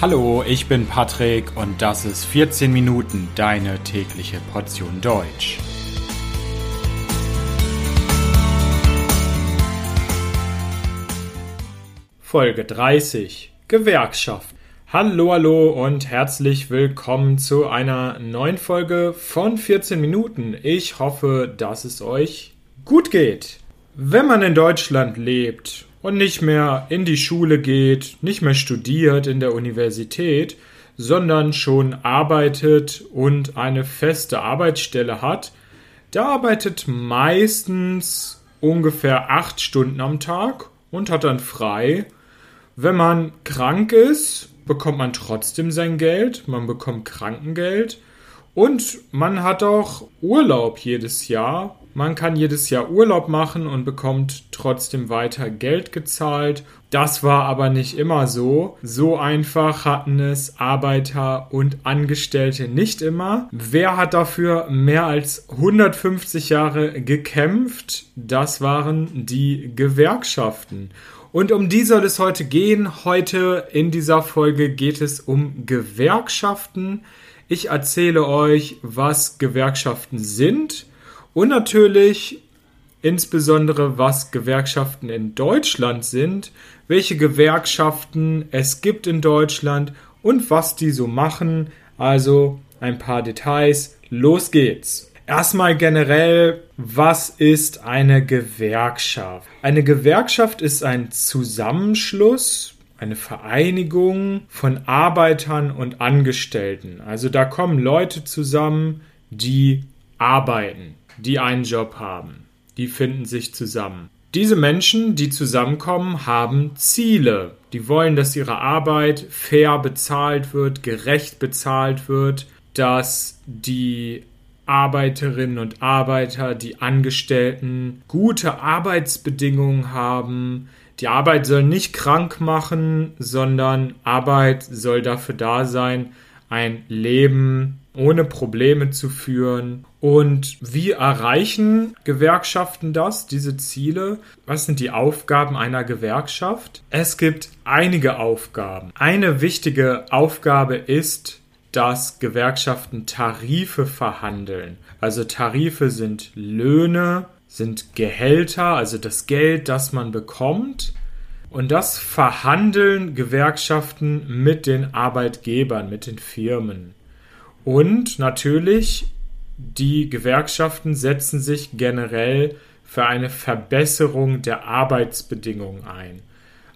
Hallo, ich bin Patrick und das ist 14 Minuten deine tägliche Portion Deutsch. Folge 30 Gewerkschaft. Hallo, hallo und herzlich willkommen zu einer neuen Folge von 14 Minuten. Ich hoffe, dass es euch gut geht. Wenn man in Deutschland lebt und nicht mehr in die Schule geht, nicht mehr studiert in der Universität, sondern schon arbeitet und eine feste Arbeitsstelle hat, da arbeitet meistens ungefähr acht Stunden am Tag und hat dann frei. Wenn man krank ist, bekommt man trotzdem sein Geld, man bekommt Krankengeld und man hat auch Urlaub jedes Jahr man kann jedes Jahr Urlaub machen und bekommt trotzdem weiter Geld gezahlt. Das war aber nicht immer so. So einfach hatten es Arbeiter und Angestellte nicht immer. Wer hat dafür mehr als 150 Jahre gekämpft? Das waren die Gewerkschaften. Und um die soll es heute gehen. Heute in dieser Folge geht es um Gewerkschaften. Ich erzähle euch, was Gewerkschaften sind und natürlich insbesondere was Gewerkschaften in Deutschland sind, welche Gewerkschaften es gibt in Deutschland und was die so machen. Also ein paar Details. Los geht's. Erstmal generell, was ist eine Gewerkschaft? Eine Gewerkschaft ist ein Zusammenschluss, eine Vereinigung von Arbeitern und Angestellten. Also da kommen Leute zusammen, die arbeiten die einen Job haben. Die finden sich zusammen. Diese Menschen, die zusammenkommen, haben Ziele. Die wollen, dass ihre Arbeit fair bezahlt wird, gerecht bezahlt wird, dass die Arbeiterinnen und Arbeiter, die Angestellten gute Arbeitsbedingungen haben. Die Arbeit soll nicht krank machen, sondern Arbeit soll dafür da sein, ein Leben ohne Probleme zu führen. Und wie erreichen Gewerkschaften das, diese Ziele? Was sind die Aufgaben einer Gewerkschaft? Es gibt einige Aufgaben. Eine wichtige Aufgabe ist, dass Gewerkschaften Tarife verhandeln. Also Tarife sind Löhne, sind Gehälter, also das Geld, das man bekommt. Und das verhandeln Gewerkschaften mit den Arbeitgebern, mit den Firmen. Und natürlich, die Gewerkschaften setzen sich generell für eine Verbesserung der Arbeitsbedingungen ein.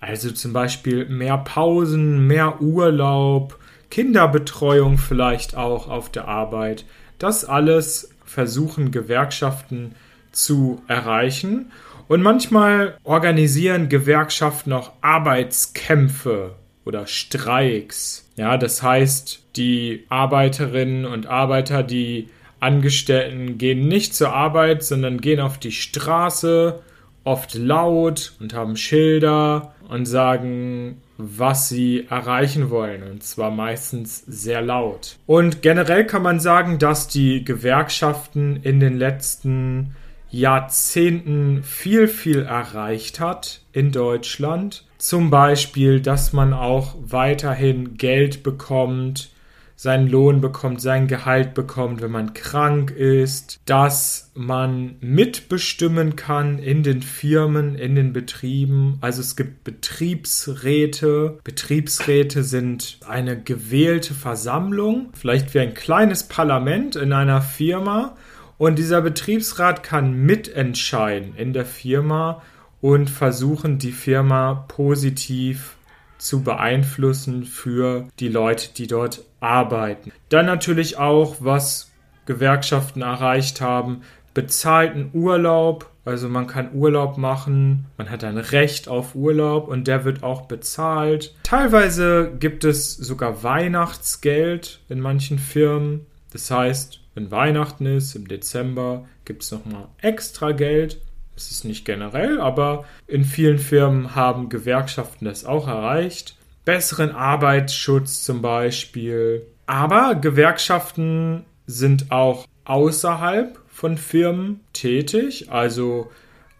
Also zum Beispiel mehr Pausen, mehr Urlaub, Kinderbetreuung vielleicht auch auf der Arbeit. Das alles versuchen Gewerkschaften zu erreichen. Und manchmal organisieren Gewerkschaften auch Arbeitskämpfe oder Streiks. Ja, das heißt, die Arbeiterinnen und Arbeiter, die Angestellten gehen nicht zur Arbeit, sondern gehen auf die Straße, oft laut und haben Schilder und sagen, was sie erreichen wollen, und zwar meistens sehr laut. Und generell kann man sagen, dass die Gewerkschaften in den letzten Jahrzehnten viel, viel erreicht hat in Deutschland. Zum Beispiel, dass man auch weiterhin Geld bekommt, seinen Lohn bekommt, sein Gehalt bekommt, wenn man krank ist, dass man mitbestimmen kann in den Firmen, in den Betrieben. Also es gibt Betriebsräte. Betriebsräte sind eine gewählte Versammlung, vielleicht wie ein kleines Parlament in einer Firma. Und dieser Betriebsrat kann mitentscheiden in der Firma und versuchen, die Firma positiv zu beeinflussen für die Leute, die dort arbeiten. Dann natürlich auch, was Gewerkschaften erreicht haben, bezahlten Urlaub. Also man kann Urlaub machen, man hat ein Recht auf Urlaub und der wird auch bezahlt. Teilweise gibt es sogar Weihnachtsgeld in manchen Firmen. Das heißt, wenn Weihnachten ist im Dezember, gibt es nochmal extra Geld. Es ist nicht generell, aber in vielen Firmen haben Gewerkschaften das auch erreicht. Besseren Arbeitsschutz zum Beispiel. Aber Gewerkschaften sind auch außerhalb von Firmen tätig, also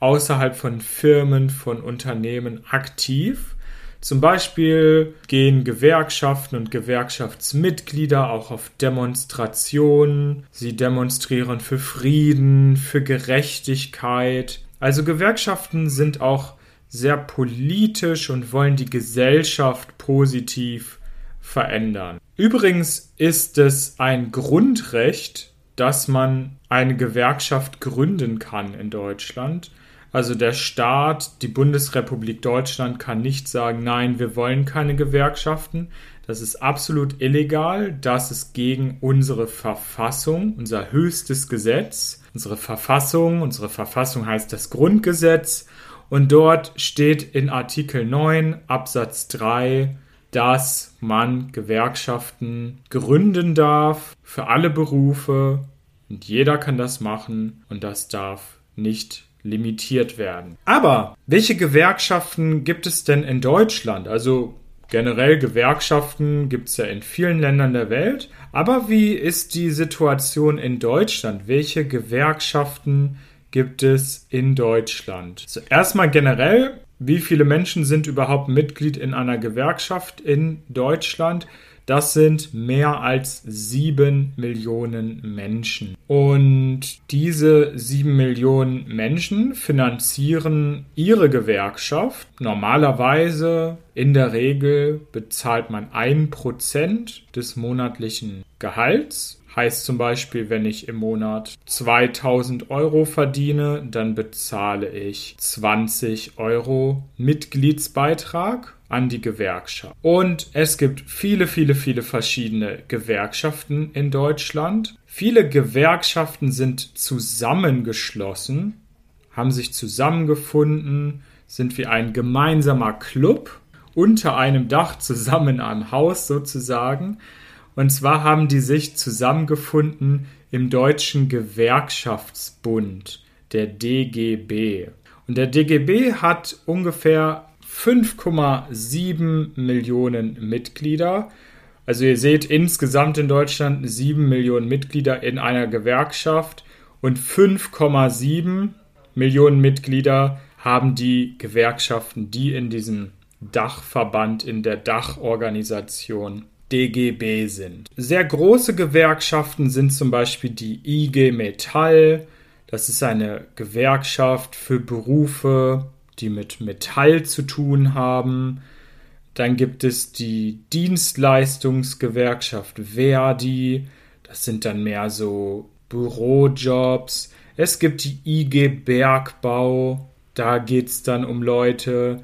außerhalb von Firmen, von Unternehmen aktiv. Zum Beispiel gehen Gewerkschaften und Gewerkschaftsmitglieder auch auf Demonstrationen. Sie demonstrieren für Frieden, für Gerechtigkeit. Also Gewerkschaften sind auch sehr politisch und wollen die Gesellschaft positiv verändern. Übrigens ist es ein Grundrecht, dass man eine Gewerkschaft gründen kann in Deutschland. Also der Staat, die Bundesrepublik Deutschland kann nicht sagen, nein, wir wollen keine Gewerkschaften. Das ist absolut illegal. Das ist gegen unsere Verfassung, unser höchstes Gesetz. Unsere Verfassung, unsere Verfassung heißt das Grundgesetz. Und dort steht in Artikel 9 Absatz 3, dass man Gewerkschaften gründen darf für alle Berufe und jeder kann das machen und das darf nicht limitiert werden. Aber welche Gewerkschaften gibt es denn in Deutschland? Also generell Gewerkschaften gibt es ja in vielen Ländern der Welt. Aber wie ist die Situation in Deutschland? Welche Gewerkschaften gibt es in Deutschland? Also erstmal generell, wie viele Menschen sind überhaupt Mitglied in einer Gewerkschaft in Deutschland? Das sind mehr als sieben Millionen Menschen. Und diese sieben Millionen Menschen finanzieren ihre Gewerkschaft. Normalerweise, in der Regel, bezahlt man ein Prozent des monatlichen Gehalts. Heißt zum Beispiel, wenn ich im Monat 2000 Euro verdiene, dann bezahle ich 20 Euro Mitgliedsbeitrag an die Gewerkschaft. Und es gibt viele, viele, viele verschiedene Gewerkschaften in Deutschland. Viele Gewerkschaften sind zusammengeschlossen, haben sich zusammengefunden, sind wie ein gemeinsamer Club unter einem Dach zusammen einem Haus sozusagen. Und zwar haben die sich zusammengefunden im Deutschen Gewerkschaftsbund, der DGB. Und der DGB hat ungefähr 5,7 Millionen Mitglieder. Also ihr seht insgesamt in Deutschland 7 Millionen Mitglieder in einer Gewerkschaft und 5,7 Millionen Mitglieder haben die Gewerkschaften, die in diesem Dachverband, in der Dachorganisation DGB sind. Sehr große Gewerkschaften sind zum Beispiel die IG Metall. Das ist eine Gewerkschaft für Berufe, die mit Metall zu tun haben. Dann gibt es die Dienstleistungsgewerkschaft Verdi. Das sind dann mehr so Bürojobs. Es gibt die IG Bergbau. Da geht es dann um Leute,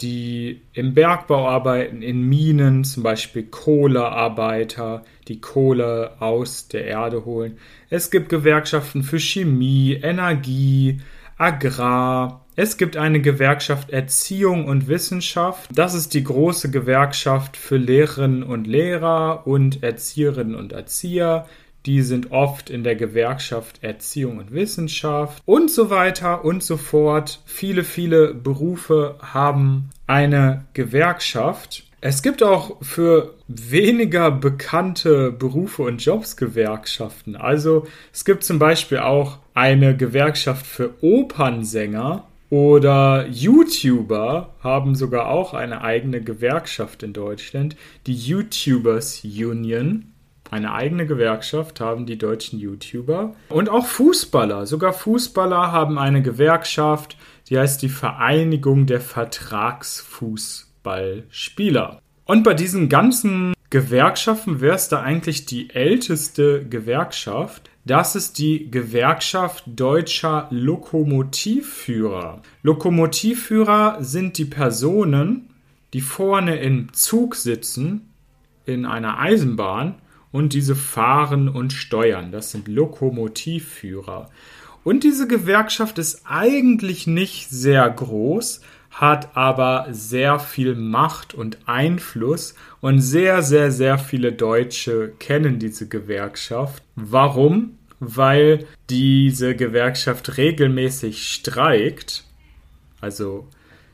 die im Bergbau arbeiten, in Minen, zum Beispiel Kohlearbeiter, die Kohle aus der Erde holen. Es gibt Gewerkschaften für Chemie, Energie, Agrar, es gibt eine Gewerkschaft Erziehung und Wissenschaft. Das ist die große Gewerkschaft für Lehrerinnen und Lehrer und Erzieherinnen und Erzieher. Die sind oft in der Gewerkschaft Erziehung und Wissenschaft und so weiter und so fort. Viele, viele Berufe haben eine Gewerkschaft. Es gibt auch für weniger bekannte Berufe und Jobs Gewerkschaften. Also es gibt zum Beispiel auch eine Gewerkschaft für Opernsänger oder YouTuber haben sogar auch eine eigene Gewerkschaft in Deutschland, die YouTubers Union. Eine eigene Gewerkschaft haben die deutschen YouTuber. Und auch Fußballer, sogar Fußballer haben eine Gewerkschaft, die heißt die Vereinigung der Vertragsfußballspieler. Und bei diesen ganzen Gewerkschaften wäre es da eigentlich die älteste Gewerkschaft, das ist die Gewerkschaft deutscher Lokomotivführer. Lokomotivführer sind die Personen, die vorne im Zug sitzen, in einer Eisenbahn und diese fahren und steuern. Das sind Lokomotivführer. Und diese Gewerkschaft ist eigentlich nicht sehr groß, hat aber sehr viel Macht und Einfluss und sehr, sehr, sehr viele Deutsche kennen diese Gewerkschaft. Warum? Weil diese Gewerkschaft regelmäßig streikt, also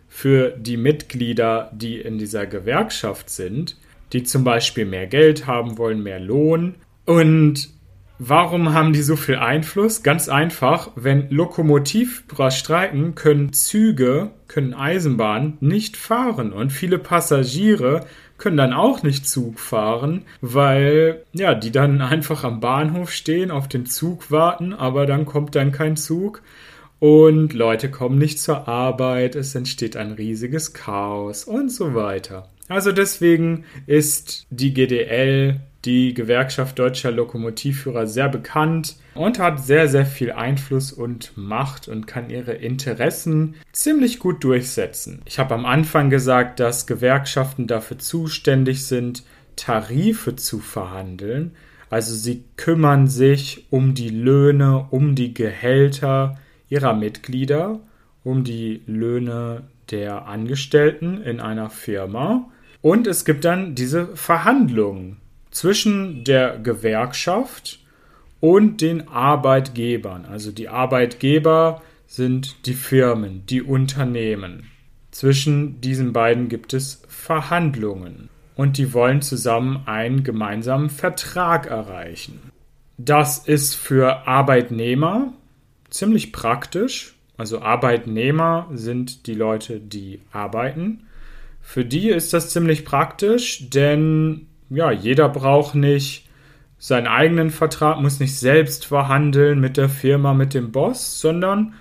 für die Mitglieder, die in dieser Gewerkschaft sind, die zum Beispiel mehr Geld haben wollen, mehr Lohn. Und Warum haben die so viel Einfluss? Ganz einfach, wenn Lokomotivbras streiken, können Züge, können Eisenbahnen nicht fahren und viele Passagiere können dann auch nicht Zug fahren, weil ja, die dann einfach am Bahnhof stehen, auf den Zug warten, aber dann kommt dann kein Zug und Leute kommen nicht zur Arbeit, es entsteht ein riesiges Chaos und so weiter. Also deswegen ist die GDL die Gewerkschaft deutscher Lokomotivführer sehr bekannt und hat sehr, sehr viel Einfluss und Macht und kann ihre Interessen ziemlich gut durchsetzen. Ich habe am Anfang gesagt, dass Gewerkschaften dafür zuständig sind, Tarife zu verhandeln. Also sie kümmern sich um die Löhne, um die Gehälter ihrer Mitglieder, um die Löhne der Angestellten in einer Firma. Und es gibt dann diese Verhandlungen zwischen der Gewerkschaft und den Arbeitgebern. Also die Arbeitgeber sind die Firmen, die Unternehmen. Zwischen diesen beiden gibt es Verhandlungen und die wollen zusammen einen gemeinsamen Vertrag erreichen. Das ist für Arbeitnehmer ziemlich praktisch. Also Arbeitnehmer sind die Leute, die arbeiten. Für die ist das ziemlich praktisch, denn ja, jeder braucht nicht seinen eigenen Vertrag, muss nicht selbst verhandeln mit der Firma, mit dem Boss, sondern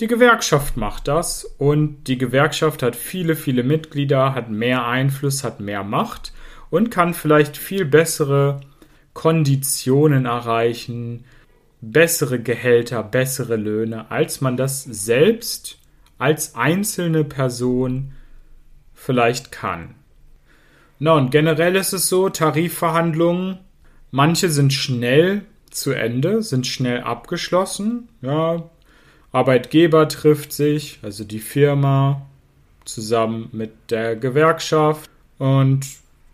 die Gewerkschaft macht das. Und die Gewerkschaft hat viele, viele Mitglieder, hat mehr Einfluss, hat mehr Macht und kann vielleicht viel bessere Konditionen erreichen, bessere Gehälter, bessere Löhne, als man das selbst als einzelne Person vielleicht kann. Na, und generell ist es so, Tarifverhandlungen, manche sind schnell zu Ende, sind schnell abgeschlossen. Ja, Arbeitgeber trifft sich, also die Firma, zusammen mit der Gewerkschaft und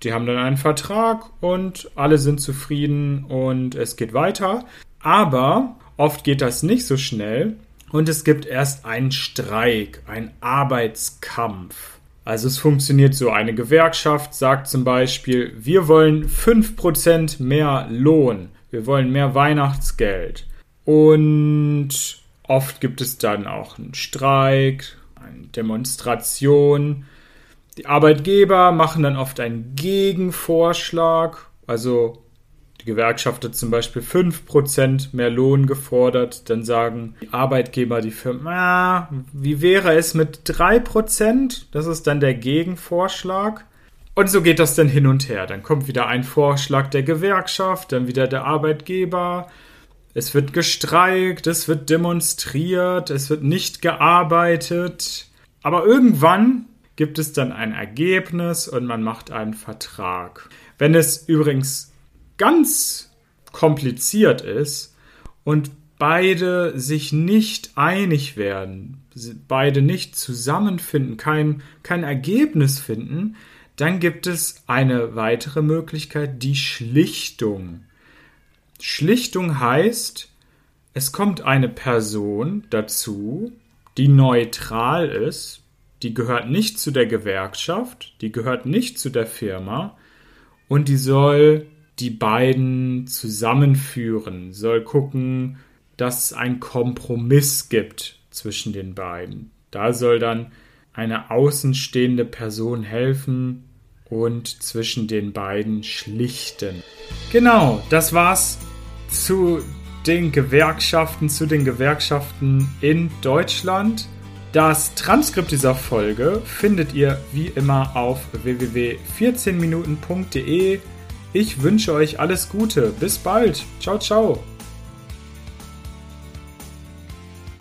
die haben dann einen Vertrag und alle sind zufrieden und es geht weiter. Aber oft geht das nicht so schnell und es gibt erst einen Streik, einen Arbeitskampf. Also es funktioniert so, eine Gewerkschaft sagt zum Beispiel, wir wollen 5% mehr Lohn, wir wollen mehr Weihnachtsgeld. Und oft gibt es dann auch einen Streik, eine Demonstration. Die Arbeitgeber machen dann oft einen Gegenvorschlag, also Gewerkschaft hat zum Beispiel 5% mehr Lohn gefordert, dann sagen die Arbeitgeber, die Firmen, ah, wie wäre es mit 3%? Das ist dann der Gegenvorschlag. Und so geht das dann hin und her. Dann kommt wieder ein Vorschlag der Gewerkschaft, dann wieder der Arbeitgeber. Es wird gestreikt, es wird demonstriert, es wird nicht gearbeitet. Aber irgendwann gibt es dann ein Ergebnis und man macht einen Vertrag. Wenn es übrigens ganz kompliziert ist und beide sich nicht einig werden, beide nicht zusammenfinden, kein, kein Ergebnis finden, dann gibt es eine weitere Möglichkeit, die Schlichtung. Schlichtung heißt, es kommt eine Person dazu, die neutral ist, die gehört nicht zu der Gewerkschaft, die gehört nicht zu der Firma und die soll die beiden zusammenführen, soll gucken, dass es einen Kompromiss gibt zwischen den beiden. Da soll dann eine außenstehende Person helfen und zwischen den beiden schlichten. Genau, das war's zu den Gewerkschaften, zu den Gewerkschaften in Deutschland. Das Transkript dieser Folge findet ihr wie immer auf www.14minuten.de ich wünsche euch alles Gute. Bis bald. Ciao, ciao.